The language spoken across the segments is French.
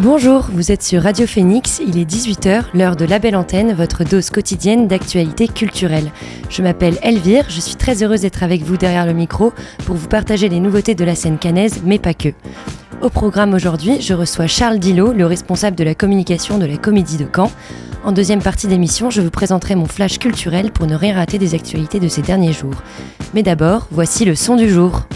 Bonjour, vous êtes sur Radio Phoenix, il est 18h, l'heure de la belle antenne, votre dose quotidienne d'actualité culturelle. Je m'appelle Elvire, je suis très heureuse d'être avec vous derrière le micro pour vous partager les nouveautés de la scène canaise, mais pas que. Au programme aujourd'hui, je reçois Charles Dillot, le responsable de la communication de la Comédie de Caen. En deuxième partie d'émission, je vous présenterai mon flash culturel pour ne rien rater des actualités de ces derniers jours. Mais d'abord, voici le son du jour.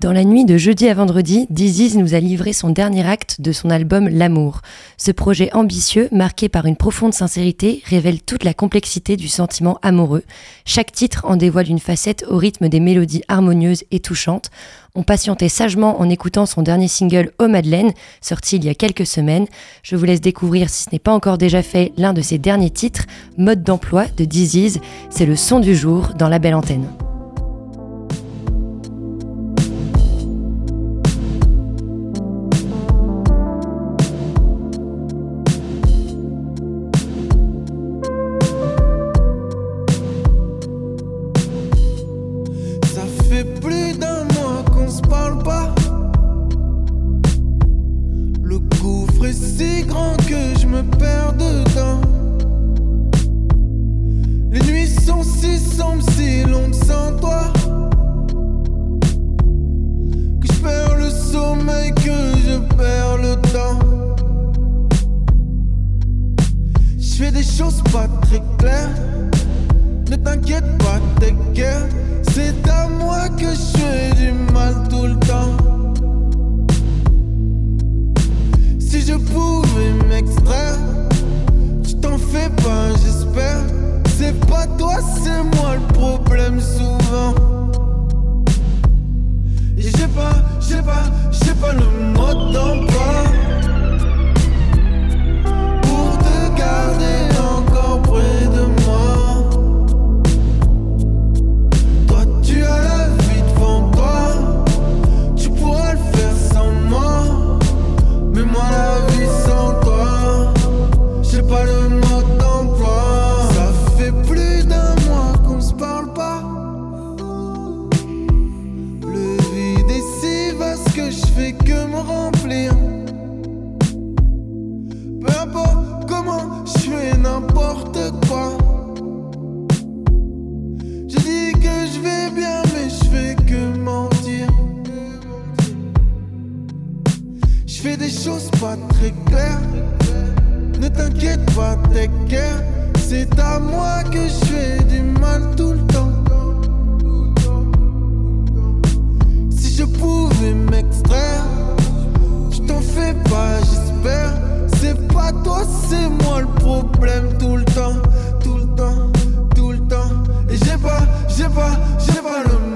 Dans la nuit de jeudi à vendredi, Diziz nous a livré son dernier acte de son album L'amour. Ce projet ambitieux, marqué par une profonde sincérité, révèle toute la complexité du sentiment amoureux. Chaque titre en dévoile une facette au rythme des mélodies harmonieuses et touchantes. On patientait sagement en écoutant son dernier single Oh Madeleine, sorti il y a quelques semaines. Je vous laisse découvrir, si ce n'est pas encore déjà fait, l'un de ses derniers titres, Mode d'emploi de Diziz. C'est le son du jour dans la belle antenne. très clair. Ne t'inquiète pas, t'es guère. C'est à moi que je fais du mal tout le temps. Si je pouvais m'extraire, je t'en fais pas, j'espère. C'est pas toi, c'est moi le problème tout le temps, tout le temps, tout le temps. Et j'ai pas, j'ai pas, j'ai pas le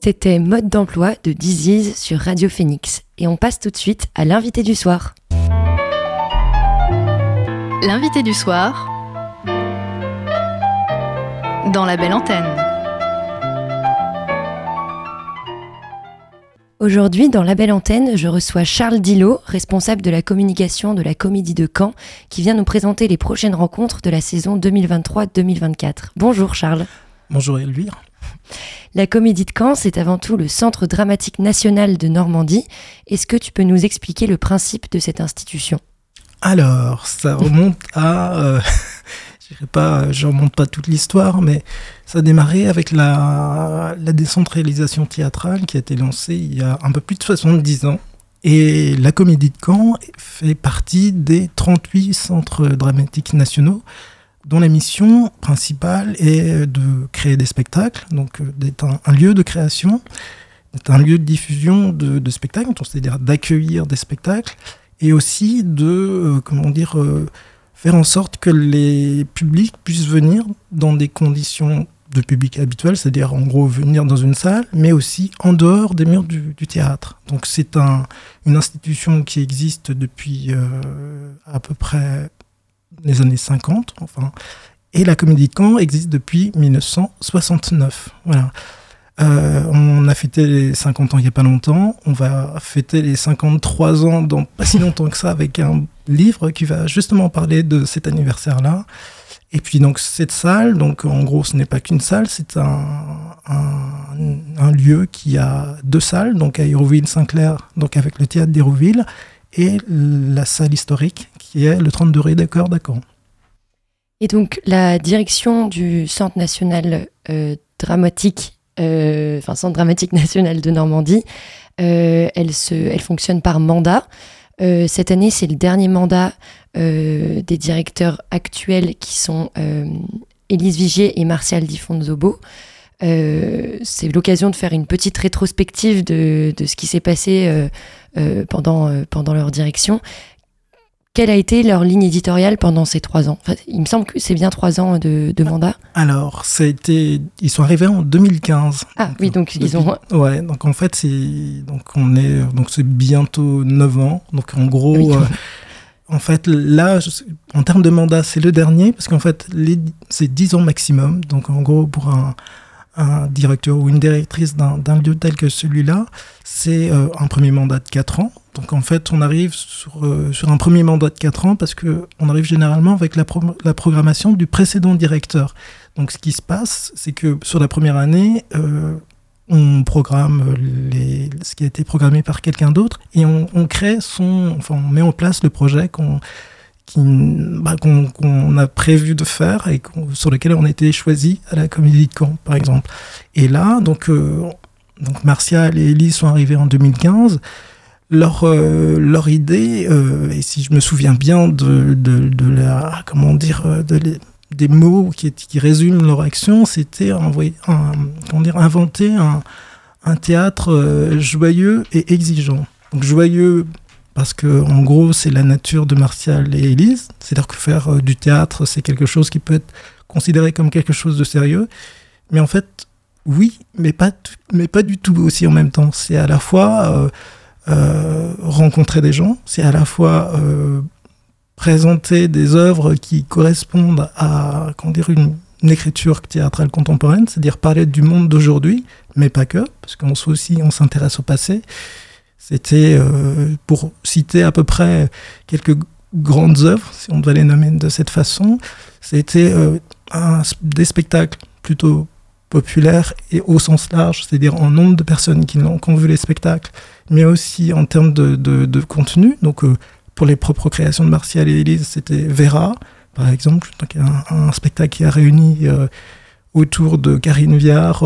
C'était Mode d'emploi de Disease sur Radio Phoenix. Et on passe tout de suite à l'invité du soir. L'invité du soir dans la belle antenne. Aujourd'hui, dans la belle antenne, je reçois Charles Dillot, responsable de la communication de la Comédie de Caen, qui vient nous présenter les prochaines rencontres de la saison 2023-2024. Bonjour Charles. Bonjour Elvire. La Comédie de Caen, c'est avant tout le Centre dramatique national de Normandie. Est-ce que tu peux nous expliquer le principe de cette institution? Alors, ça remonte à... Euh, je pas, je remonte pas toute l'histoire, mais ça a démarré avec la, la, décentralisation théâtrale qui a été lancée il y a un peu plus de 70 ans. Et la Comédie de Caen fait partie des 38 centres dramatiques nationaux dont la mission principale est de créer des spectacles, donc euh, d'être un, lieu de création, d'être un lieu de diffusion de, spectacles, c'est-à-dire d'accueillir des spectacles, et aussi de, euh, comment dire, euh, faire en sorte que les publics puissent venir dans des conditions de public habituel, c'est-à-dire en gros venir dans une salle, mais aussi en dehors des murs du, théâtre. Donc c'est un, une institution qui existe depuis à peu près les années 50, enfin. Et la Comédie de existe depuis 1969. Voilà. Euh, on a fêté les 50 ans il n'y a pas longtemps. On va fêter les 53 ans dans pas si longtemps que ça avec un livre qui va justement parler de cet anniversaire-là. Et puis donc cette salle, donc en gros ce n'est pas qu'une salle, c'est un, un, lieu qui a deux salles, donc à Hérouville-Saint-Clair, donc avec le théâtre d'Hérouville, et la salle historique qui est le 32 rue d'accord d'accord. Et donc la direction du Centre national euh, dramatique, euh, Centre dramatique national de Normandie, euh, elle, se, elle fonctionne par mandat. cette année, c'est le dernier mandat des directeurs actuels qui sont Élise Vigier et Martial Di Fonzobo. c'est l'occasion de faire une petite rétrospective de, de ce qui s'est passé pendant, pendant leur direction. Quelle a été leur ligne éditoriale pendant ces trois ans? Il me semble que c'est bien trois ans de, mandat. Alors, ça a été, ils sont arrivés en 2015. Ah oui, donc ils ont. Ouais, donc en fait, c'est donc on est donc c'est bientôt neuf ans. Donc en gros. Euh, en fait, là, en termes de mandat, c'est le dernier, parce qu'en fait, c'est dix ans maximum. Donc, en gros, pour un, un directeur ou une directrice d'un lieu tel que celui-là, c'est euh, un premier mandat de 4 ans. Donc en fait, on arrive sur, euh, sur un premier mandat de 4 ans parce qu'on arrive généralement avec la, la, programmation du précédent directeur. Donc ce qui se passe, c'est que sur la première année, euh, on programme les, ce qui a été programmé par quelqu'un d'autre et on, on, crée son, enfin on met en place le projet qu'on bah, qu'on a prévu de faire et sur lequel on a été choisi à la Comédie de Caen, par exemple. Et là, donc, euh, donc Martial et Elise sont arrivés en 2015. Leur, euh, leur idée, euh, et si je me souviens bien de, de, la, comment dire, de des mots qui, qui résument leur action, c'était dire, inventer un, un théâtre joyeux et exigeant. Donc joyeux parce que en gros c'est la nature de Martial et Élise, c'est-à-dire que faire euh, du théâtre c'est quelque chose qui peut être considéré comme quelque chose de sérieux, mais en fait oui, mais pas mais pas du tout aussi en même temps. C'est à la fois euh, euh, rencontrer des gens, c'est à la fois présenter des œuvres qui correspondent à comment dire une, une écriture théâtrale contemporaine, c'est-à-dire parler du monde d'aujourd'hui, mais pas que, parce qu'on aussi on s'intéresse au passé c'était, euh, pour citer à peu près quelques grandes œuvres, si on devait les nommer de cette façon, c'était euh, des spectacles plutôt populaires et au sens large, c'est-à-dire en nombre de personnes qui, ont, vu les spectacles, mais aussi en termes de, de, contenu. Donc, euh, pour les propres créations de Martial et Élise, c'était Vera, par exemple, donc un, un spectacle qui a réuni autour de Karine Viard,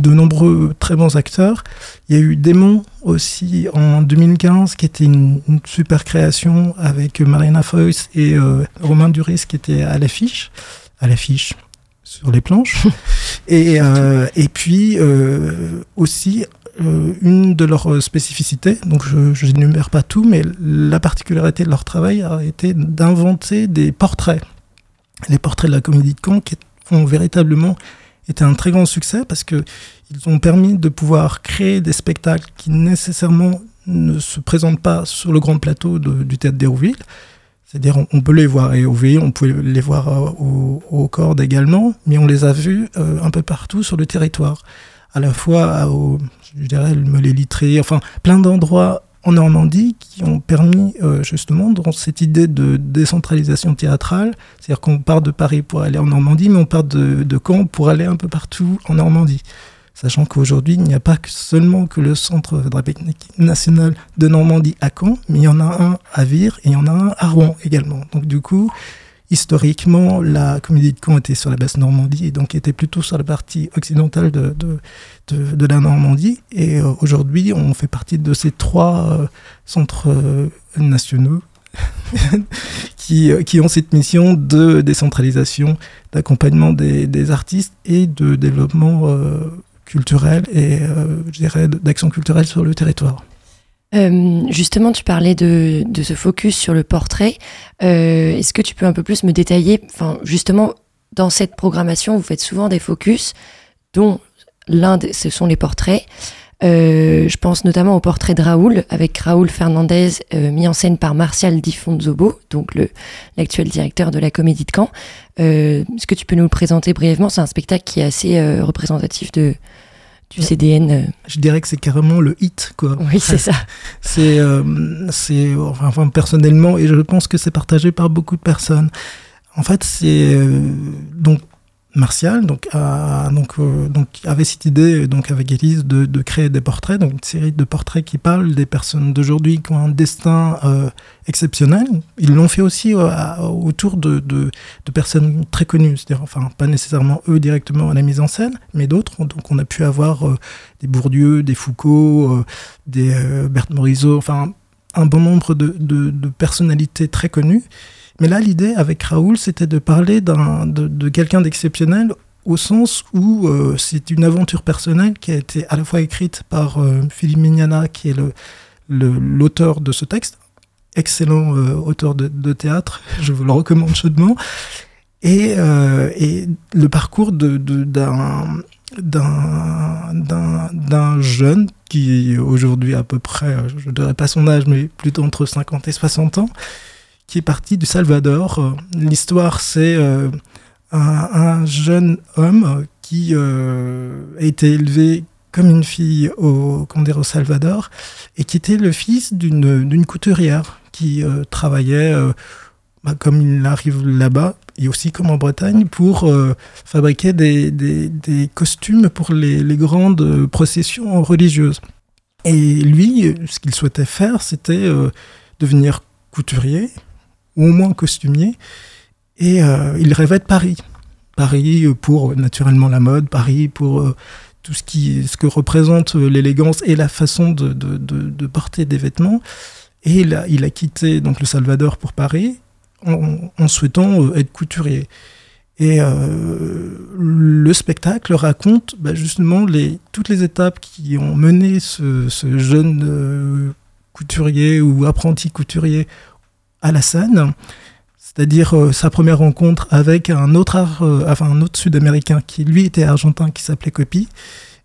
de nombreux très bons acteurs. Il y a eu Démon aussi en 2015, qui était une, super création avec Marina Foïs et euh, Romain Duris qui était à l'affiche, à l'affiche sur les planches. et, euh, et puis euh, aussi une de leurs spécificités, donc je n'énumère pas tout, mais la particularité de leur travail a été d'inventer des portraits. Les portraits de la comédie de Caen qui ont véritablement était un très grand succès parce que ils ont permis de pouvoir créer des spectacles qui nécessairement ne se présentent pas sur le grand plateau du théâtre d'Hérouville. C'est-à-dire, on, peut les voir au V, on peut les voir euh, au, cordes également, mais on les a vus euh, un peu partout sur le territoire. À la fois, au, je dirais, le enfin, plein d'endroits en Normandie qui ont permis euh, justement dans cette idée de décentralisation théâtrale, c'est-à-dire qu'on part de Paris pour aller en Normandie, mais on part de, Caen pour aller un peu partout en Normandie sachant qu'aujourd'hui, il n'y a pas seulement que le Centre dramatique national de Normandie à Caen, mais il y en a un à Vire et il y en a un à Rouen également. Donc du coup, historiquement, la comédie de Caen était sur la basse Normandie et donc était plutôt sur la partie occidentale de, de, de, la Normandie. Et euh, aujourd'hui, on fait partie de ces trois euh, centres euh, nationaux qui, qui, ont cette mission de décentralisation, d'accompagnement des, des, artistes et de développement culturelle et, je dirais, d'action culturelle sur le territoire. Euh, justement, tu parlais de, ce focus sur le portrait. Euh, est-ce que tu peux un peu plus me détailler Enfin, justement, dans cette programmation, vous faites souvent des focus, dont l'un, ce sont les portraits. Euh, je pense notamment au portrait de Raoul, avec Raoul Fernandez, mis en scène par Martial Di Fonzobo, donc l'actuel directeur de la Comédie de Caen. Est-ce que tu peux nous le présenter brièvement? C'est un spectacle qui est assez représentatif de, du CDN. Euh. Je dirais que c'est carrément le hit, quoi. Oui, c'est ça. c'est, c'est, enfin, personnellement, et je pense que c'est partagé par beaucoup de personnes. En fait, c'est donc Martial euh, donc, avait cette idée donc, avec Elise de, créer des portraits, donc une série de portraits qui parlent des personnes d'aujourd'hui qui ont un destin euh, exceptionnel. Ils l'ont fait aussi euh, autour de, personnes très connues, c'est-à-dire enfin pas nécessairement eux directement à la mise en scène, mais d'autres. Donc on a pu avoir des Bourdieu, des Foucault, des Berthe Morisot, enfin un bon nombre de personnalités très connues. Mais là, l'idée avec Raoul, c'était de parler de, de quelqu'un d'exceptionnel au sens où euh, c'est une aventure personnelle qui a été à la fois écrite par euh, Philippe Mignana, qui est l'auteur de ce texte, excellent euh, auteur de, de, théâtre, je vous le recommande chaudement, et, le parcours d'un d'un jeune qui aujourd'hui à peu près, je ne dirais pas son âge, mais plutôt entre 50 et 60 ans, qui est parti du Salvador. Euh, l'histoire, c'est euh, un, jeune homme qui euh, a été élevé comme une fille au, au Salvador et qui était le fils d'une couturière qui travaillait, bah, comme il arrive là-bas, et aussi comme en Bretagne, pour fabriquer des, costumes pour les, grandes processions religieuses. Et lui, ce qu'il souhaitait faire, c'était devenir couturier, ou au moins costumier. Et euh, il rêvait de Paris. Paris pour euh, naturellement la mode, Paris pour euh, tout ce, qui, ce que représente l'élégance et la façon de, de, porter des vêtements. Et il a, il a, quitté donc, le Salvador pour Paris en, souhaitant être couturier. Et le spectacle raconte bah, justement les, toutes les étapes qui ont mené ce jeune couturier ou apprenti couturier à la scène, c'est-à-dire euh, sa première rencontre avec un autre, euh, enfin, un autre sud-américain qui lui était argentin, qui s'appelait Copy,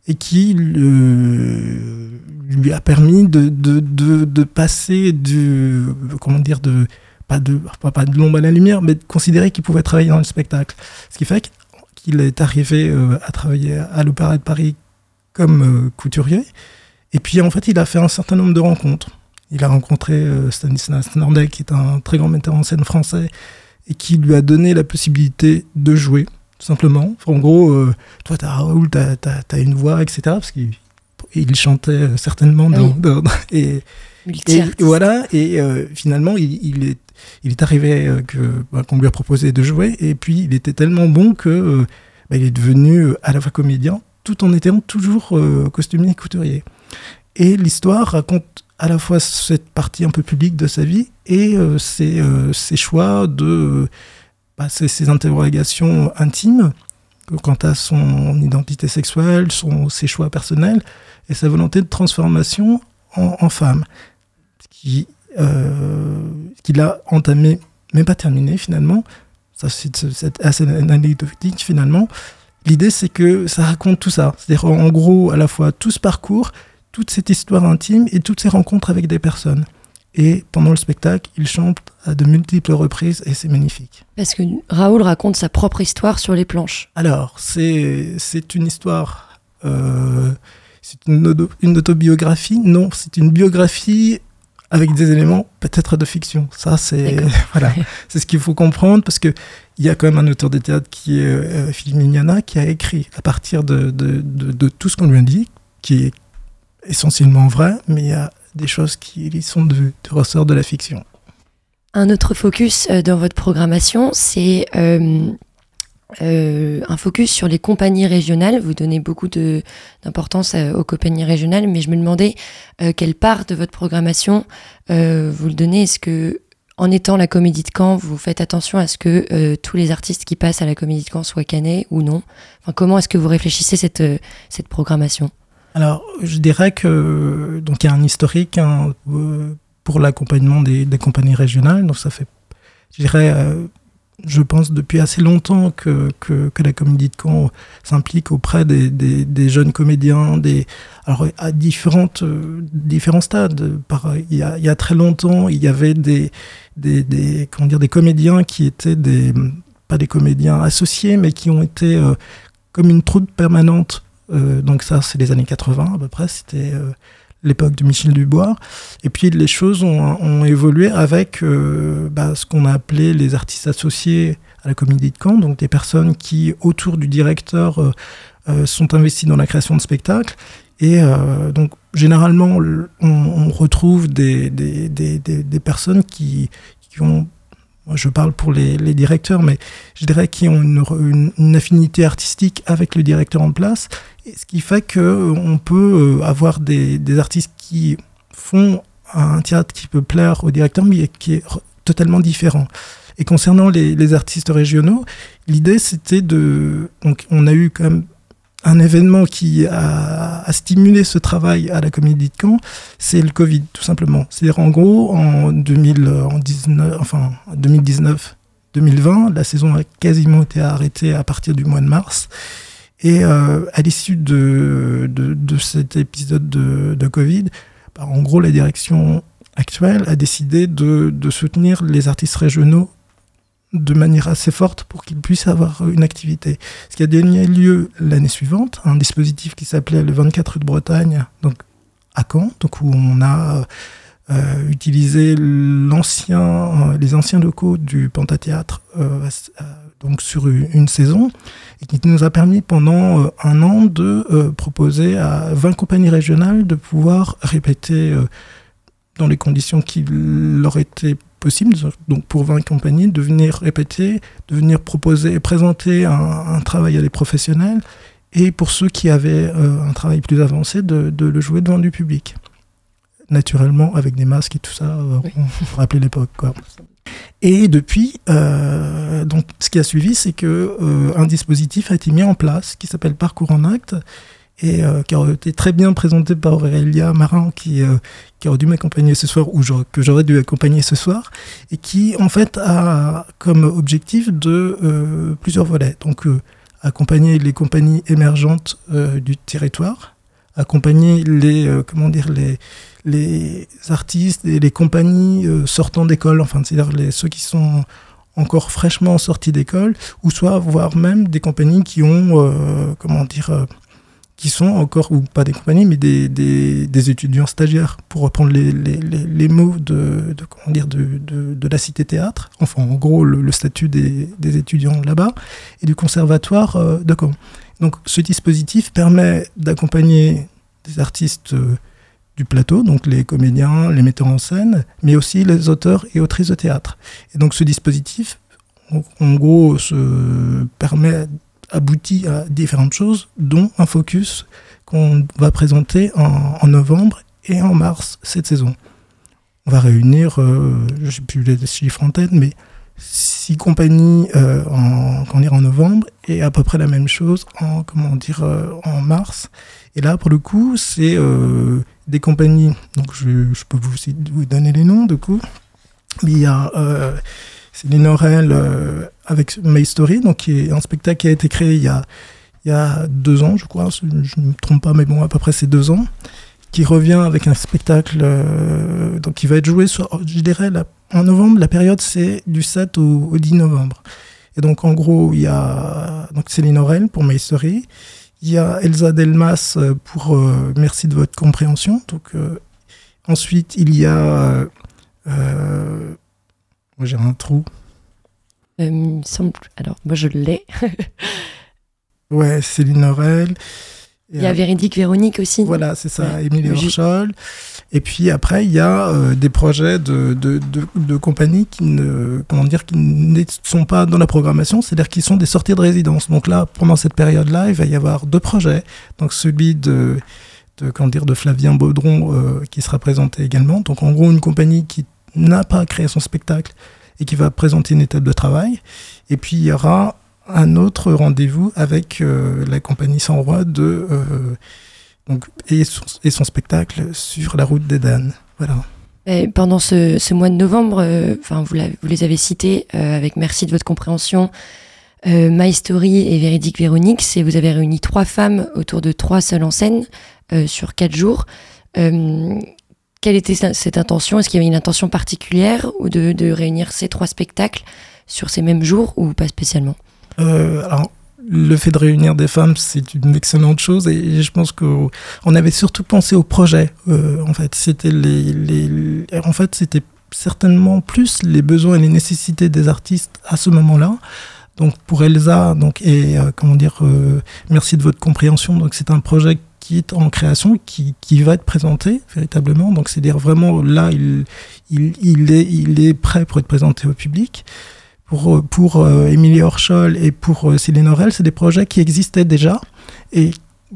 et qui lui a permis de, de, de, passer du, comment dire, de, pas de, pas de l'ombre à la lumière, mais de considérer qu'il pouvait travailler dans le spectacle. Ce qui fait qu'il est arrivé euh, à travailler à l'Opéra de Paris comme couturier, et puis en fait il a fait un certain nombre de rencontres. Il a rencontré euh, Stanislas Nordet, qui est un très grand metteur en scène français, et qui lui a donné la possibilité de jouer, tout simplement. en gros, euh, toi, as Raoul, tu as, une voix, etc. Parce qu'il chantait euh, certainement dans, et, voilà, et finalement, il, est, il est arrivé que bah, qu'on lui a proposé de jouer, et puis il était tellement bon que bah, il est devenu à la fois comédien, tout en étant toujours costumier et couturier. Et l'histoire raconte à la fois cette partie un peu publique de sa vie et euh, ses, euh, ses, choix de bah, ses, interrogations intimes quant à son identité sexuelle, son, ses choix personnels et sa volonté de transformation en, femme, qui euh, qu'il a entamé, mais pas terminé finalement. Ça, c'est assez anecdotique finalement. L'idée, c'est que ça raconte tout ça. C'est-à-dire, en gros, à la fois tout ce parcours toute cette histoire intime et toutes ces rencontres avec des personnes. et pendant le spectacle, il chante à de multiples reprises et c'est magnifique. Parce que Raoul raconte sa propre histoire sur les planches. Alors, c'est une histoire. Euh, c'est une, une, autobiographie? Non, c'est une biographie avec des éléments peut-être de fiction. Ça, c'est voilà, c'est ce qu'il faut comprendre parce que il y a quand même un auteur de théâtre qui est euh, Philippe Mignana qui a écrit à partir de, de, de, tout ce qu'on lui a dit, qui est essentiellement vrai, mais il y a des choses qui sont de, ressort de la fiction. Un autre focus euh, dans votre programmation, c'est euh, euh, un focus sur les compagnies régionales. Vous donnez beaucoup d'importance aux compagnies régionales, mais je me demandais quelle part de votre programmation vous le donnez? Est-ce que, en étant la Comédie de Caen, vous faites attention à ce que tous les artistes qui passent à la Comédie de Caen soient canés ou non? Enfin, Comment est-ce que vous réfléchissez cette, cette programmation? Alors, je dirais que donc il y a un historique euh, pour l'accompagnement des, compagnies régionales. Donc ça fait, je dirais, euh, je pense depuis assez longtemps que, que, la Comédie de Caen s'implique auprès des, jeunes comédiens, des, alors à différentes, euh, différents stades. Par, il, y a, très longtemps, il y avait des, comment dire, des comédiens qui étaient des, pas des comédiens associés, mais qui ont été comme une troupe permanente donc ça, c'est les années 80 à peu près, c'était euh, l'époque de Michel Dubois. Et puis les choses ont, évolué avec euh, bah, ce qu'on a appelé les artistes associés à la Comédie de Caen, donc des personnes qui, autour du directeur, sont investies dans la création de spectacles. Et donc, généralement, on, retrouve des, personnes qui, ont je parle pour les, les, directeurs, mais je dirais qui ont une, affinité artistique avec le directeur en place, ce qui fait qu'on peut euh, avoir des, des, artistes qui font un théâtre qui peut plaire au directeur, mais qui est totalement différent. Et concernant les, les artistes régionaux, l'idée c'était de... Donc on a eu quand même un événement qui a, stimulé ce travail à la Comédie de Caen, c'est le Covid, tout simplement. C'est-à-dire, en gros, en, 2019, enfin, 2019, 2020, la saison a quasiment été arrêtée à partir du mois de mars. Et euh, à l'issue de, cet épisode de, Covid, bah, en gros, la direction actuelle a décidé de soutenir les artistes régionaux de manière assez forte pour qu'ils puissent avoir une activité. Ce qui a donné lieu l'année suivante, un dispositif qui s'appelait le 24 de Bretagne, donc à Caen, donc où on a euh, utilisé l'ancien, euh, les anciens locaux du Pentathéâtre euh, donc sur une saison et qui nous a permis pendant un an de proposer à 20 compagnies régionales de pouvoir répéter dans les conditions qui leur étaient possible, donc pour 20 compagnies, de venir répéter, de venir proposer et présenter un, travail à des professionnels, et pour ceux qui avaient euh, un travail plus avancé, de, le jouer devant du public. Naturellement, avec des masques et tout ça, euh, on rappeler l'époque. Quoi. Et depuis, euh, donc, ce qui a suivi, c'est que un dispositif a été mis en place qui s'appelle Parcours en acte et euh, qui aurait été très bien présenté par Aurélia Marin, qui, euh, qui aurait dû m'accompagner ce soir, ou que j'aurais dû accompagner ce soir, et qui en fait a comme objectif de euh, plusieurs volets. Donc accompagner les compagnies émergentes du territoire, accompagner les, comment dire, les, les artistes et les compagnies sortant d'école, enfin, c'est-à-dire ceux qui sont encore fraîchement sortis d'école, ou soit voire même des compagnies qui ont, comment dire, qui sont encore, ou pas des compagnies, mais des, des, étudiants stagiaires, pour reprendre les, les, les, mots de, de, comment dire, de, de, de, la cité théâtre, enfin en gros le, statut des, des étudiants là-bas, et du conservatoire euh, de Caen. Donc ce dispositif permet d'accompagner des artistes euh, du plateau, donc les comédiens, les metteurs en scène, mais aussi les auteurs et autrices de théâtre. Et donc ce dispositif, en gros, se permet aboutit à différentes choses, dont un focus qu'on va présenter en, novembre et en mars cette saison. On va réunir, euh, je ne sais plus les chiffres en tête, mais six compagnies euh, en, en novembre et à peu près la même chose en, comment dire, euh, en mars. Et là, pour le coup, c'est des compagnies, donc je, je peux vous, vous, donner les noms, du coup. Mais il y a Linorel euh, avec My Story, donc qui est un spectacle qui a été créé il y a, deux ans, je crois, je ne me trompe pas, mais bon, à peu près c'est deux ans, qui revient avec un spectacle euh, donc qui va être joué, je dirais, en novembre. La période, c'est du 7 au, 10 novembre. Et donc, en gros, il y a donc Céline Aurel pour My Story. Il y a Elsa Delmas pour Merci de votre compréhension. Donc, ensuite, il y a. moi, j'ai un trou. semble... Alors, moi, je l'ai. ouais, Céline Aurel. Il y a Véridique Véronique aussi. Voilà, c'est ça, Émilie Horschol. Et puis après, il y a euh, des projets de, de, de, compagnies qui ne, comment dire, qui ne sont pas dans la programmation, c'est-à-dire qui sont des sorties de résidence. Donc là, pendant cette période-là, il va y avoir deux projets. Donc celui de, de, comment dire, de Flavien Baudron euh, qui sera présenté également. Donc en gros, une compagnie qui n'a pas créé son spectacle et qui va présenter une étape de travail. Et puis il y aura un autre rendez-vous avec euh, la compagnie Sans Roi de, euh, donc, et, son, spectacle sur la route des Danes. Voilà. Et pendant ce, mois de novembre, euh, vous, vous, les avez cités avec merci de votre compréhension. My Story et Véridique Véronique, c'est vous avez réuni trois femmes autour de trois seules en scène sur quatre jours. Quelle était cette intention? Est-ce qu'il y avait une intention particulière ou de, de réunir ces trois spectacles sur ces mêmes jours ou pas spécialement? Euh, alors, le fait de réunir des femmes, c'est une excellente chose et je pense qu'on avait surtout pensé au projet. Euh, en fait, c'était les, en fait, certainement plus les besoins et les nécessités des artistes à ce moment-là. Donc pour Elsa, donc et euh, comment dire, merci de votre compréhension. Donc c'est un projet qui est en création, qui, qui va être présenté véritablement. Donc c'est dire vraiment là, il, il, il, est, il est prêt pour être présenté au public pour, pour euh, Émilie Horschol et pour euh, Céline Aurel, c'est des projets qui existaient déjà et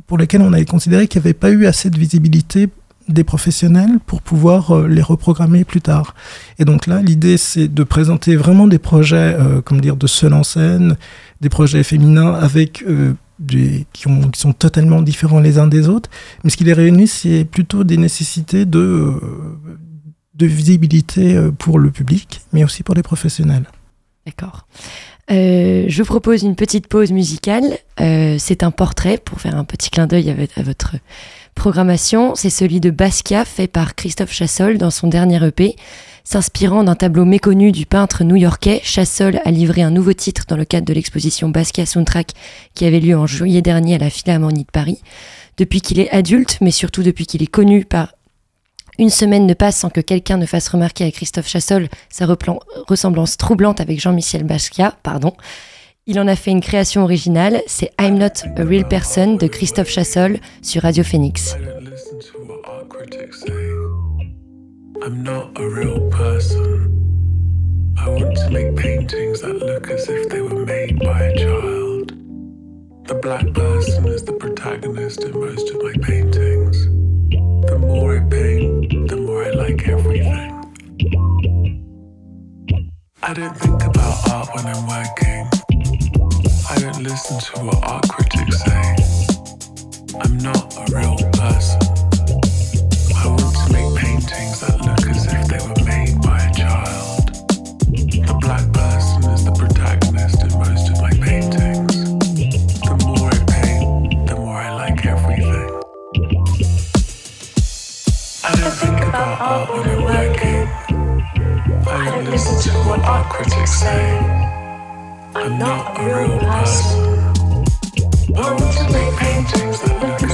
pour lesquels on avait considéré qu'il n'y avait pas eu assez de visibilité des professionnels pour pouvoir euh, les reprogrammer plus tard. Et donc là, l'idée, c'est de présenter vraiment des projets, comme dire, de seul en scène, des projets féminins avec qui, ont, qui, sont totalement différents les uns des autres. Mais ce qui les réunit, c'est plutôt des nécessités de, de visibilité pour le public, mais aussi pour les professionnels. D'accord. Euh, je vous propose une petite pause musicale. Euh, c'est un portrait pour faire un petit clin d'œil à, votre programmation. C'est celui de Basquiat fait par Christophe Chassol dans son dernier EP. S'inspirant d'un tableau méconnu du peintre new-yorkais, Chassol a livré un nouveau titre dans le cadre de l'exposition Basquiat Soundtrack qui avait lieu en juillet dernier à la Philharmonie de Paris. Depuis qu'il est adulte, mais surtout depuis qu'il est connu par une semaine ne passe sans que quelqu'un ne fasse remarquer à Christophe Chassol sa ressemblance troublante avec Jean-Michel Basquiat, pardon. Il en a fait une création originale, c'est I'm Not a Real Person de Christophe Chassol sur Radio Phoenix. I'm not a real person. I want to make paintings that look as if they were made by a child. The black person is the protagonist in most of my paintings. The more I paint, the more I like everything. I don't think about art when I'm working. I don't listen to what art critics say. I'm not a real person. I want to make paintings that look as if they were made by a child. The black person is the protagonist in most of my paintings. The more I paint, the more I like everything. I don't think about art when I'm working. I don't listen to what art critics say. I'm not a real person. Want to make paintings that look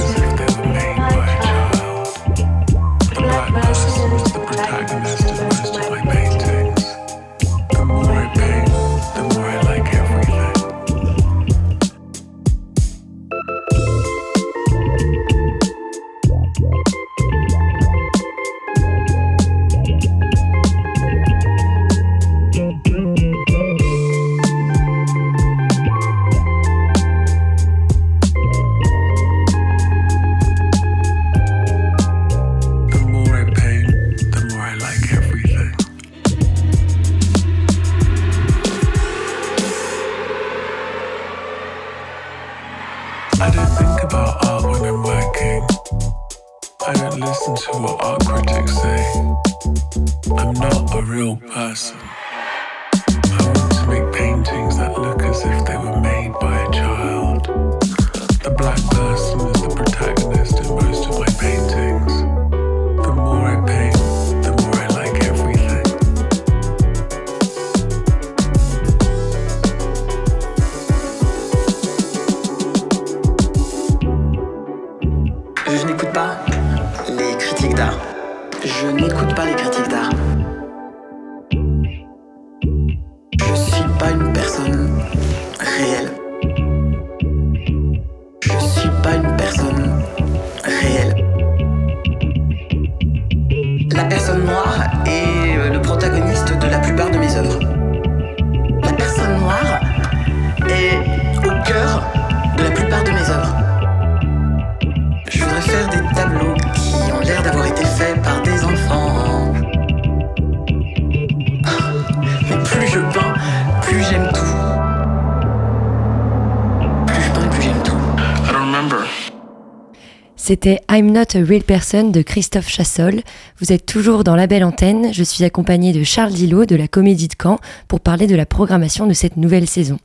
C'était I'm Not a Real Person de Christophe Chassol. Vous êtes toujours dans la belle antenne. Je suis accompagnée de Charles Dillot de la Comédie de Caen pour parler de la programmation de cette nouvelle saison.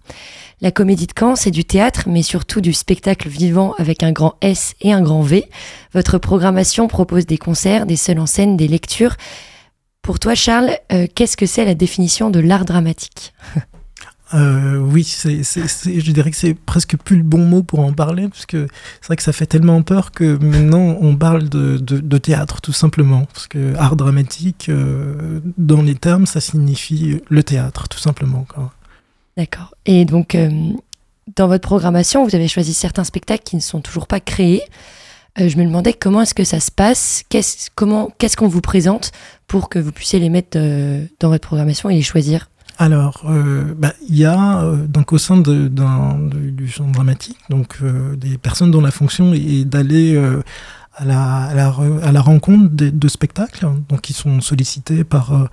La Comédie de Caen, c'est du théâtre, mais surtout du spectacle vivant avec un grand S et un grand V. Votre programmation propose des concerts, des seuls en scène, des lectures. Pour toi, Charles, euh, qu'est-ce que c'est la définition de l'art dramatique? Euh, oui, je dirais que c'est presque plus le bon mot pour en parler, parce que c'est vrai que ça fait tellement peur que maintenant on parle de, théâtre, tout simplement. Parce que art dramatique, euh, dans les termes, ça signifie le théâtre, tout simplement. D'accord. Et donc, euh, dans votre programmation, vous avez choisi certains spectacles qui ne sont toujours pas créés. Je me demandais comment est-ce que ça se passe, qu'est-ce, comment, qu'est-ce qu'on vous présente pour que vous puissiez les mettre dans votre programmation et les choisir? Alors, euh, bah, il y a euh, donc au sein de- d'un- du, champ dramatique, donc euh, des personnes dont la fonction est d'aller euh, à, la, à, la, à la rencontre des- de spectacles, donc qui sont sollicités par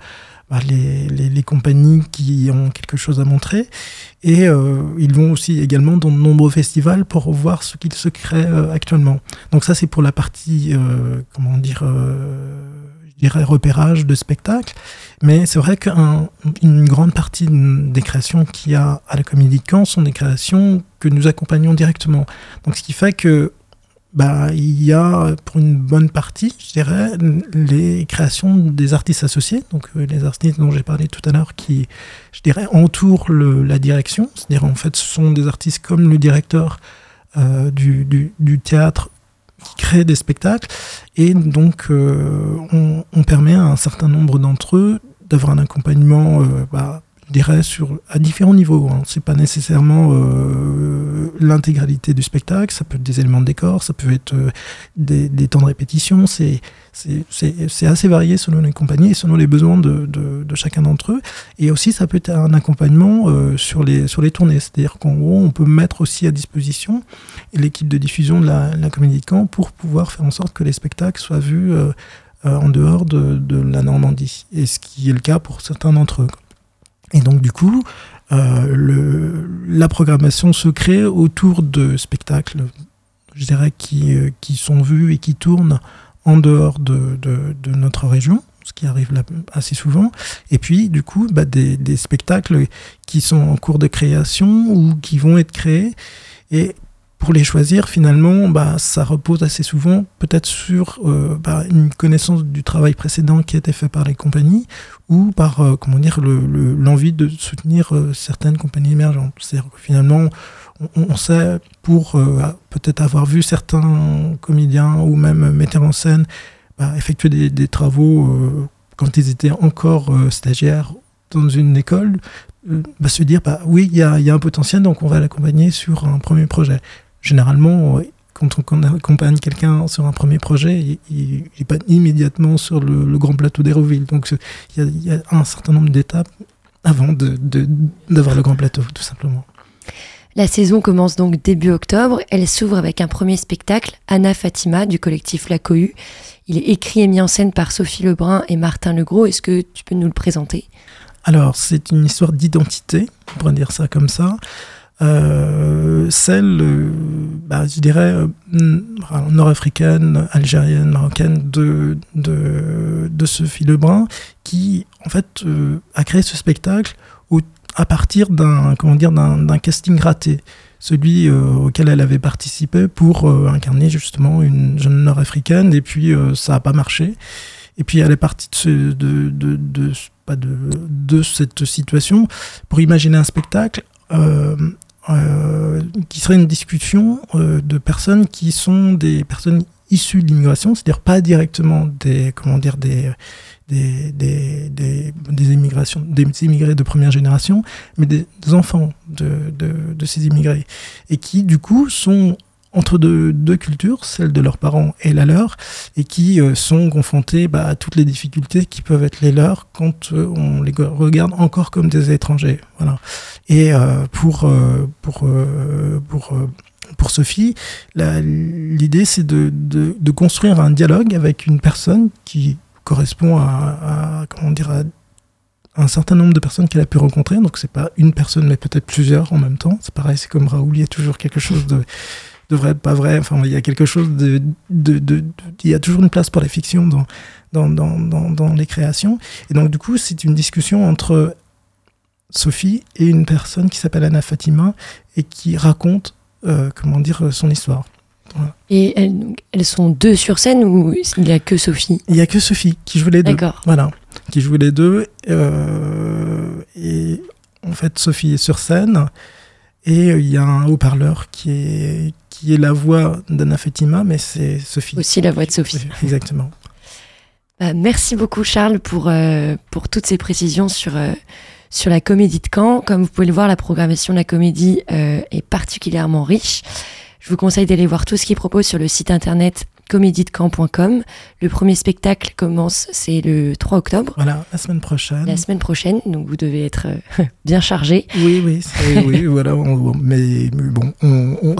bah, les, les, les compagnies qui ont quelque chose à montrer, et euh, ils vont aussi également dans de nombreux festivals pour voir ce qu'il se crée euh, actuellement. Donc ça, c'est pour la partie, euh, comment dire, je dirais repérage de spectacles. Mais c'est vrai qu'une grande partie des créations qu'il y a à la Comédie de sont des créations que nous accompagnons directement. Donc ce qui fait que bah, il y a pour une bonne partie, je dirais, les créations des artistes associés, donc euh, les artistes dont j'ai parlé tout à l'heure qui, je dirais, entourent le- la direction. C'est-à-dire en fait, ce sont des artistes comme le directeur euh, du- du théâtre qui crée des spectacles. Et donc euh, on, on permet à un certain nombre d'entre eux d'avoir un accompagnement, euh, bah, je dirais, sur, à différents niveaux. Hein. C'est pas nécessairement euh, l'intégralité du spectacle, ça peut être des éléments de décor, ça peut être euh, des, temps de répétition, c'est assez varié selon les compagnies et selon les besoins de, de, chacun d'entre eux. Et aussi, ça peut être un accompagnement euh, sur, les, sur les tournées, c'est-à-dire qu'en gros, on peut mettre aussi à disposition l'équipe de diffusion de la, Comédie de Caen pour pouvoir faire en sorte que les spectacles soient vus en dehors de, de la Normandie, et ce qui est le cas pour certains d'entre eux. Et donc du coup, euh, la programmation se crée autour de spectacles, je dirais, qui, euh, qui sont vus et qui tournent en dehors de, de, de notre région, ce qui arrive là assez souvent. Et puis, du coup, bah, des, des spectacles qui sont en cours de création ou qui vont être créés. Et pour les choisir, finalement, bah, ça repose assez souvent peut-être sur euh, bah, une connaissance du travail précédent qui a été fait par les compagnies ou par euh, comment dire le- le- l'envie de soutenir euh, certaines compagnies émergentes. C'est-à-dire que finalement, on, sait pour peut-être avoir vu certains comédiens ou même metteurs en scène bah, effectuer des, travaux quand ils étaient encore stagiaires dans une école, bah, se dire bah, oui, il y a un potentiel, donc on va l'accompagner sur un premier projet. Généralement, euh, quand on accompagne quelqu'un sur un premier projet, il n'est pas immédiatement sur le, le grand plateau d'Hérouville. Donc c'est- il y, a- il y a un certain nombre d'étapes avant de- de- d'avoir le grand plateau, tout simplement. La saison commence donc début octobre. Elle s'ouvre avec un premier spectacle, Anna Fatima, du collectif La Cohue. Il est écrit et mis en scène par Sophie Lebrun et Martin Legros. Est-ce que tu peux nous le présenter? Alors, c'est une histoire d'identité, on pourrait dire ça comme ça. Euh, celle, euh, bah, je dirais, euh, nord-africaine, algérienne, marocaine de, de, de Sophie Lebrun, qui, en fait, a créé ce spectacle au- à partir d'un comment dire, d'un casting raté. Celui auquel elle avait participé pour incarner justement une jeune nord-africaine, et puis ça n'a pas marché. Et puis elle est partie de, ce, de, de, de, pas de, de cette situation pour imaginer un spectacle euh, euh, qui serait une discussion euh, de personnes qui sont des personnes issus de l'immigration, c'est-à-dire pas directement des, comment dire, des, des, des, des, des, immigrations, des immigrés de première génération, mais des, enfants de, de, de, ces immigrés, et qui du coup sont entre deux, cultures, celle de leurs parents et la leur, et qui euh, sont confrontés bah, à toutes les difficultés qui peuvent être les leurs quand euh, on les regarde encore comme des étrangers. Voilà. Et euh, pour, pour, pour, pour Sophie, l'idée c'est de, de, de, construire un dialogue avec une personne qui correspond à, comment dire, à un certain nombre de personnes qu'elle a pu rencontrer. Donc c'est pas une personne, mais peut-être plusieurs en même temps. C'est pareil, c'est comme Raoul, il y a toujours quelque chose de, de vrai, pas vrai. Enfin, il y a quelque chose de, de, de, il y a toujours une place pour la fiction dans, dans, dans, dans, les créations. Et donc du coup, c'est une discussion entre Sophie et une personne qui s'appelle Anna Fatima et qui raconte, euh, comment dire, son histoire. Et elles, sont deux sur scène ou il n'y a que Sophie? Il n'y a que Sophie qui joue les deux. D'accord. Voilà, qui joue les deux. Euh, et en fait, Sophie est sur scène et il y a un haut-parleur qui est, qui est la voix d'Anna Fatima, mais c'est Sophie. Aussi la voix de Sophie. Exactement. Bah, merci beaucoup Charles pour, euh, pour toutes ces précisions sur, euh, sur la comédie de Caen. Comme vous pouvez le voir, la programmation de la comédie est particulièrement riche. Je vous conseille d'aller voir tout ce qu'il propose sur le site internet comédiedecamp.com. Le premier spectacle commence, c'est le 3 octobre. Voilà, la semaine prochaine. La semaine prochaine, donc vous devez être euh, bien chargé. Oui, oui, oui, voilà. mais, bon,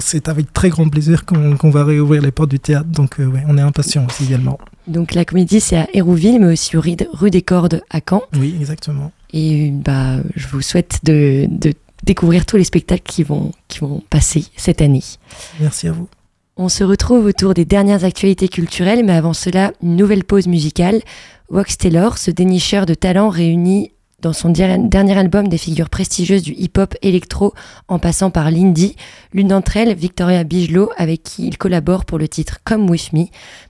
c'est avec très grand plaisir qu'on va réouvrir les portes du théâtre, donc euh, on est impatients aussi également. Donc la comédie, c'est à Hérouville, mais aussi rue des Cordes à Caen. Oui, exactement. Et bah, je vous souhaite de, de découvrir tous les spectacles qui vont, qui vont passer cette année. Merci à vous. On se retrouve autour des dernières actualités culturelles, mais avant cela, une nouvelle pause musicale. Wax Taylor, ce dénicheur de talent réunit dans son dernier album des figures prestigieuses du hip-hop électro en passant par l'indie, l'une d'entre elles, Victoria Bigelow, avec qui il collabore pour le titre Come With Me.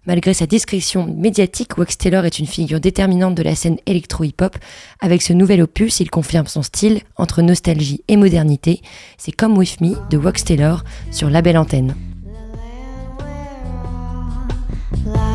Malgré sa discrétion médiatique, Wax Taylor est une figure déterminante de la scène électro-hip-hop. Avec ce nouvel opus, il confirme son style entre nostalgie et modernité. C'est Come With Me de Wax Taylor sur la belle antenne. Like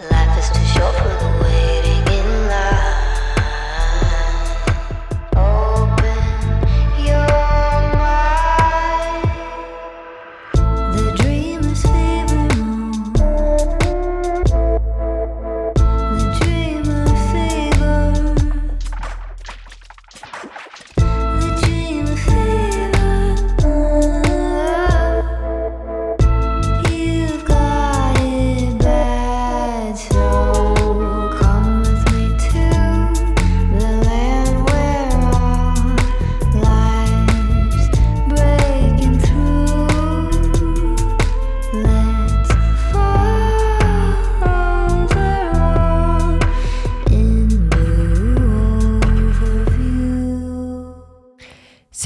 Life is too short.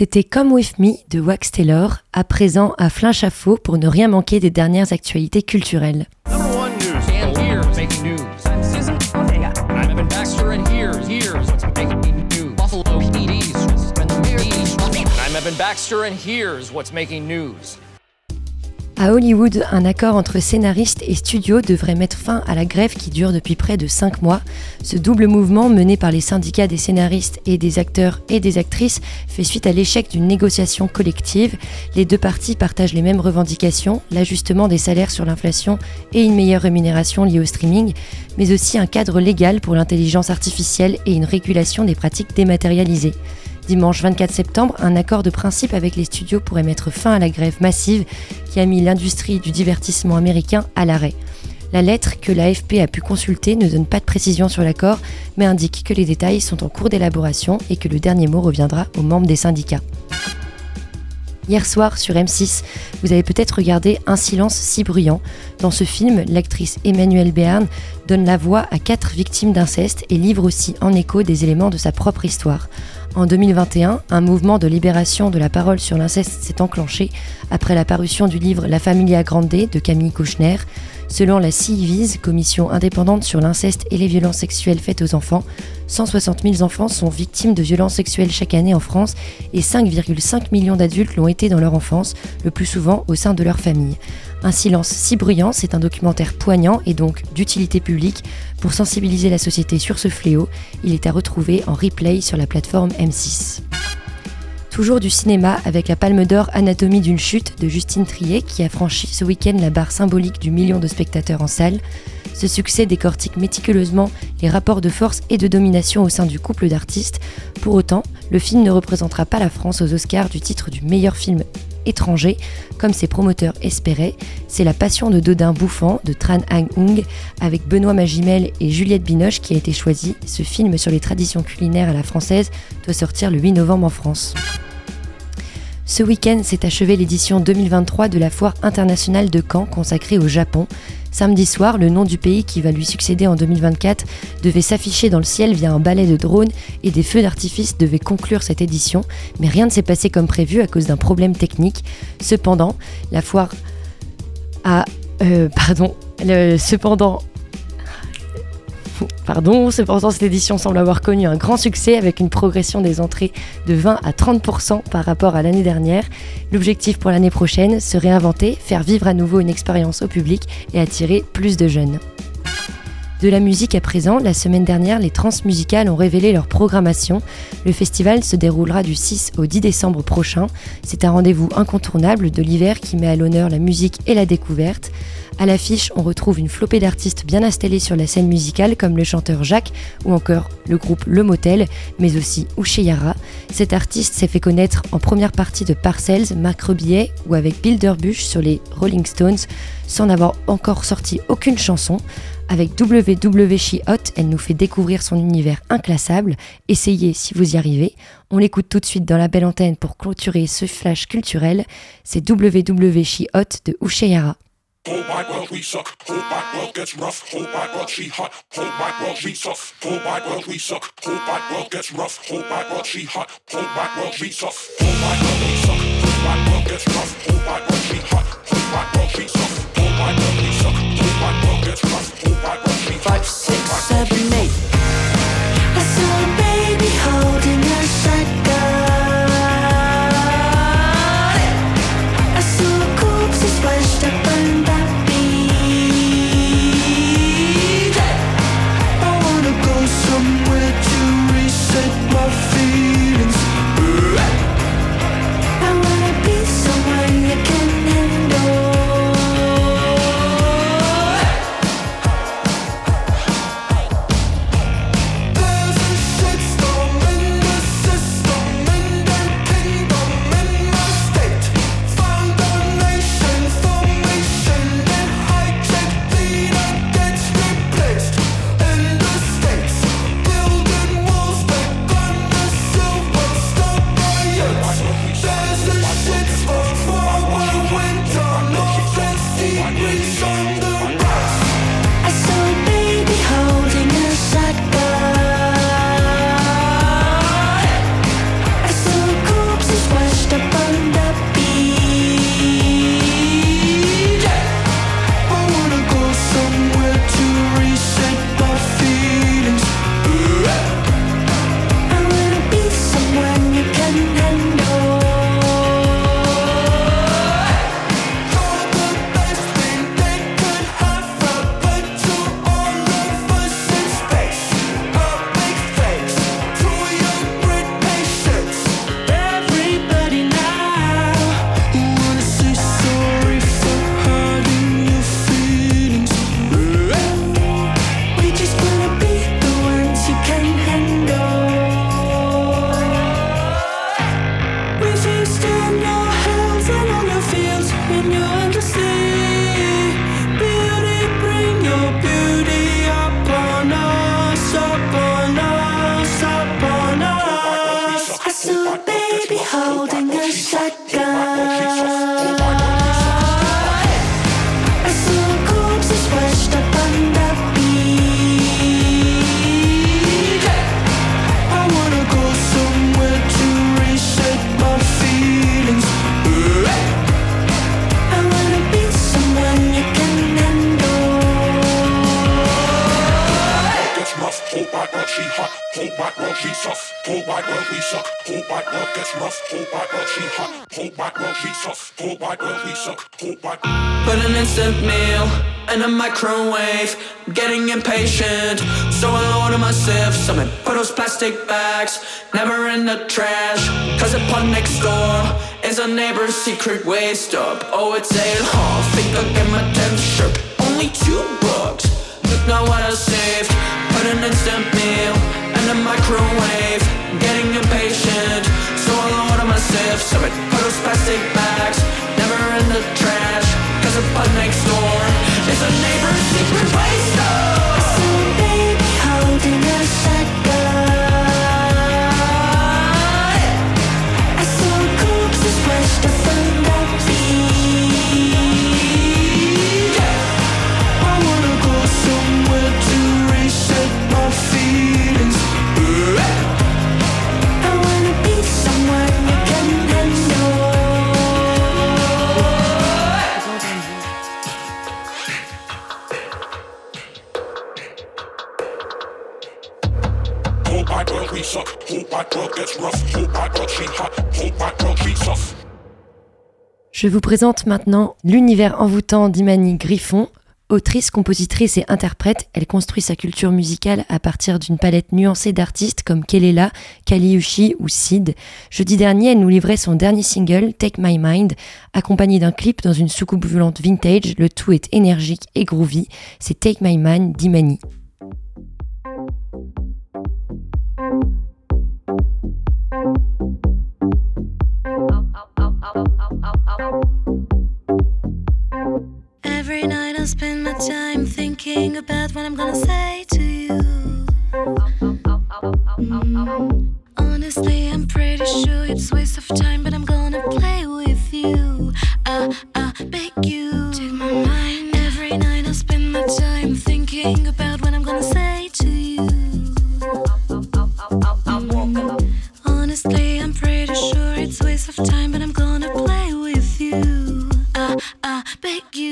C'était Come With Me de Wax Taylor, à présent à Flin Chaffot pour ne rien manquer des dernières actualités culturelles. À Hollywood, un accord entre scénaristes et studios devrait mettre fin à la grève qui dure depuis près de 5 mois. Ce double mouvement mené par les syndicats des scénaristes et des acteurs et des actrices fait suite à l'échec d'une négociation collective. Les deux parties partagent les mêmes revendications, l'ajustement des salaires sur l'inflation et une meilleure rémunération liée au streaming, mais aussi un cadre légal pour l'intelligence artificielle et une régulation des pratiques dématérialisées. Dimanche 24 septembre, un accord de principe avec les studios pourrait mettre fin à la grève massive qui a mis l'industrie du divertissement américain à l'arrêt. La lettre que l'AFP a pu consulter ne donne pas de précision sur l'accord, mais indique que les détails sont en cours d'élaboration et que le dernier mot reviendra aux membres des syndicats. Hier soir sur M6, vous avez peut-être regardé Un silence si bruyant. Dans ce film, l'actrice Emmanuelle Béarn donne la voix à quatre victimes d'inceste et livre aussi en écho des éléments de sa propre histoire. En 2021, un mouvement de libération de la parole sur l'inceste s'est enclenché après la parution du livre La Familia Grande de Camille Kouchner. Selon la CIVIS, commission indépendante sur l'inceste et les violences sexuelles faites aux enfants, 160 000 enfants sont victimes de violences sexuelles chaque année en France et 5,5 millions d'adultes l'ont été dans leur enfance, le plus souvent au sein de leur famille. Un silence si bruyant, c'est un documentaire poignant et donc d'utilité publique pour sensibiliser la société sur ce fléau. Il est à retrouver en replay sur la plateforme M6. Toujours du cinéma avec la Palme d'Or Anatomie d'une chute de Justine Trier qui a franchi ce week-end la barre symbolique du million de spectateurs en salle. Ce succès décortique méticuleusement les rapports de force et de domination au sein du couple d'artistes. Pour autant, le film ne représentera pas la France aux Oscars du titre du meilleur film étranger, comme ses promoteurs espéraient. C'est La Passion de Dodin bouffant de Tran Hang Hung avec Benoît Magimel et Juliette Binoche qui a été choisi. Ce film sur les traditions culinaires à la française doit sortir le 8 novembre en France. Ce week-end s'est achevée l'édition 2023 de la Foire internationale de Caen consacrée au Japon. Samedi soir, le nom du pays qui va lui succéder en 2024 devait s'afficher dans le ciel via un balai de drones et des feux d'artifice devaient conclure cette édition, mais rien ne s'est passé comme prévu à cause d'un problème technique. Cependant, la foire a... Euh, pardon. cependant, Pardon, cependant cette édition semble avoir connu un grand succès avec une progression des entrées de 20 à 30% par rapport à l'année dernière. L'objectif pour l'année prochaine, se réinventer, faire vivre à nouveau une expérience au public et attirer plus de jeunes. De la musique à présent, la semaine dernière, les transmusicales ont révélé leur programmation. Le festival se déroulera du 6 au 10 décembre prochain. C'est un rendez-vous incontournable de l'hiver qui met à l'honneur la musique et la découverte. À l'affiche, on retrouve une flopée d'artistes bien installés sur la scène musicale comme le chanteur Jacques ou encore le groupe Le Motel, mais aussi Yara. Cet artiste s'est fait connaître en première partie de Parcells, Marc Rebillet ou avec Bill Derbush sur les Rolling Stones sans n'avoir encore sorti aucune chanson. Avec WW She Hot, elle nous fait découvrir son univers inclassable. Essayez si vous y arrivez. On l'écoute tout de suite dans la belle antenne pour clôturer ce flash culturel. C'est WW She Hot de Usheyara. Five, six, seven, eight. secret way stop. Oh, it's a hall. Think I'll get my. Je vous présente maintenant l'univers envoûtant d'Imani Griffon. Autrice, compositrice et interprète, elle construit sa culture musicale à partir d'une palette nuancée d'artistes comme Kelela, Kaliushi ou Sid. Jeudi dernier, elle nous livrait son dernier single, Take My Mind, accompagné d'un clip dans une soucoupe volante vintage. Le tout est énergique et groovy. C'est Take My Mind d'Imani. time thinking about what I'm gonna say to you. Honestly, I'm pretty sure it's waste of time, but I'm gonna play with you. I, I beg you, take my mind. Every night I spend my time thinking about what I'm gonna say to you. Honestly, I'm pretty sure it's waste of time, but I'm gonna play with you. I, I beg you.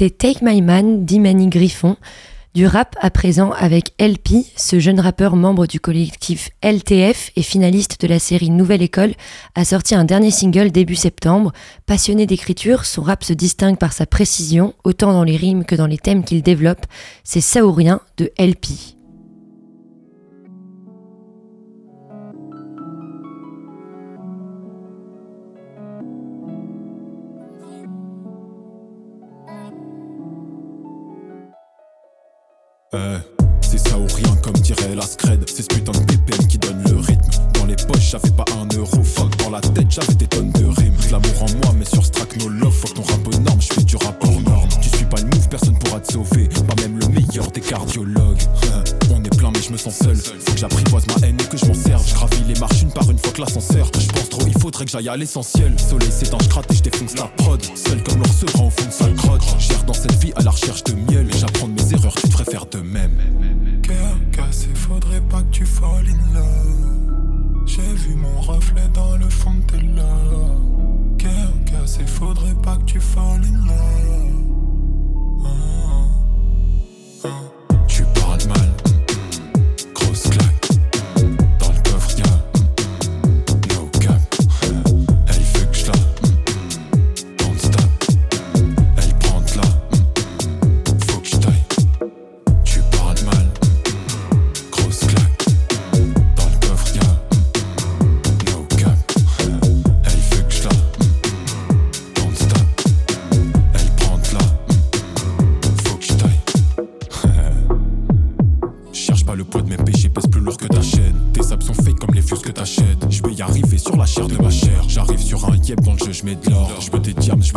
C'était Take My Man d'Imani Griffon. Du rap à présent avec LP, ce jeune rappeur membre du collectif LTF et finaliste de la série Nouvelle École, a sorti un dernier single début septembre. Passionné d'écriture, son rap se distingue par sa précision, autant dans les rimes que dans les thèmes qu'il développe. C'est Saourien de LP. Euh, c'est ça ou rien comme dirait la scred. C'est ce putain de BPM qui donne le rythme. Dans les poches j'avais pas un euro. Fuck dans la tête j'avais des tonnes de rimes. L'amour en moi mais sur ce track no love. Fuck ton rap aux normes j'fais du rap hors norme. Tu suis pas le move personne pourra te sauver. Pas même le meilleur des cardiologues. Hein, On est plein mais je me sens seul. Faut que j'apprivoise ma haine et que je m'en serve. Je gravis les marches une par une fois que l'ascenseur. Je pense trop il faudrait que j'aille à l'essentiel. Soleil s'éteint je gratte et je défonce la prod. Seul comme l'ours rend au fond de sa crotte J'erre dans cette vie à la recherche de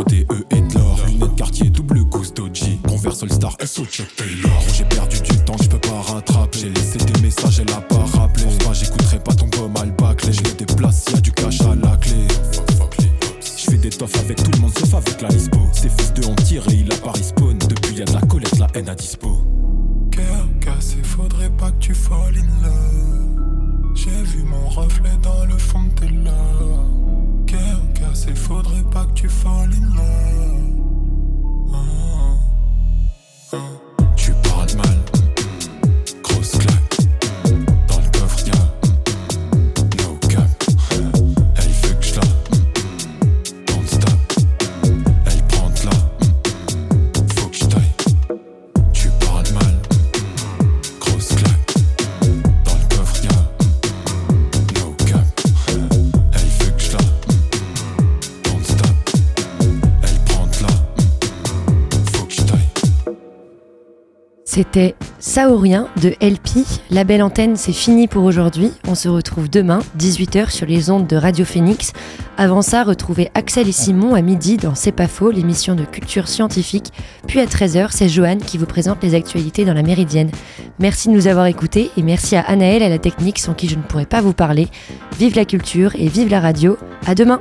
des diamants, je veux des E et de l'or. Lunettes quartier, double goose doji. Converse All Star, SO Chuck Taylor. J'ai perdu du temps, je peux pas rattraper. J'ai laissé des messages, elle a pas rappelé. Pense pas, j'écouterai pas ton gomme mal bâclé. Je me déplace, y a du cash à la clé. Je fais des toffs avec tout le monde sauf avec la Lispo. Ces fils de ont tiré, il a pas respawn. Depuis y a de la collecte, la haine à dispo. Cœur cassé, faudrait pas que tu fall in love. J'ai vu mon reflet dans le fond de tes love. Cœur cassé, faudrait pas que tu fall in love. C'était Saourien de LP. La belle antenne, c'est fini pour aujourd'hui. On se retrouve demain, 18h, sur les ondes de Radio Phoenix. Avant ça, retrouvez Axel et Simon à midi dans C'est pas faux, l'émission de culture scientifique. Puis à 13h, c'est Joanne qui vous présente les actualités dans la Méridienne. Merci de nous avoir écoutés et merci à Anaël à la technique sans qui je ne pourrais pas vous parler. Vive la culture et vive la radio. À demain!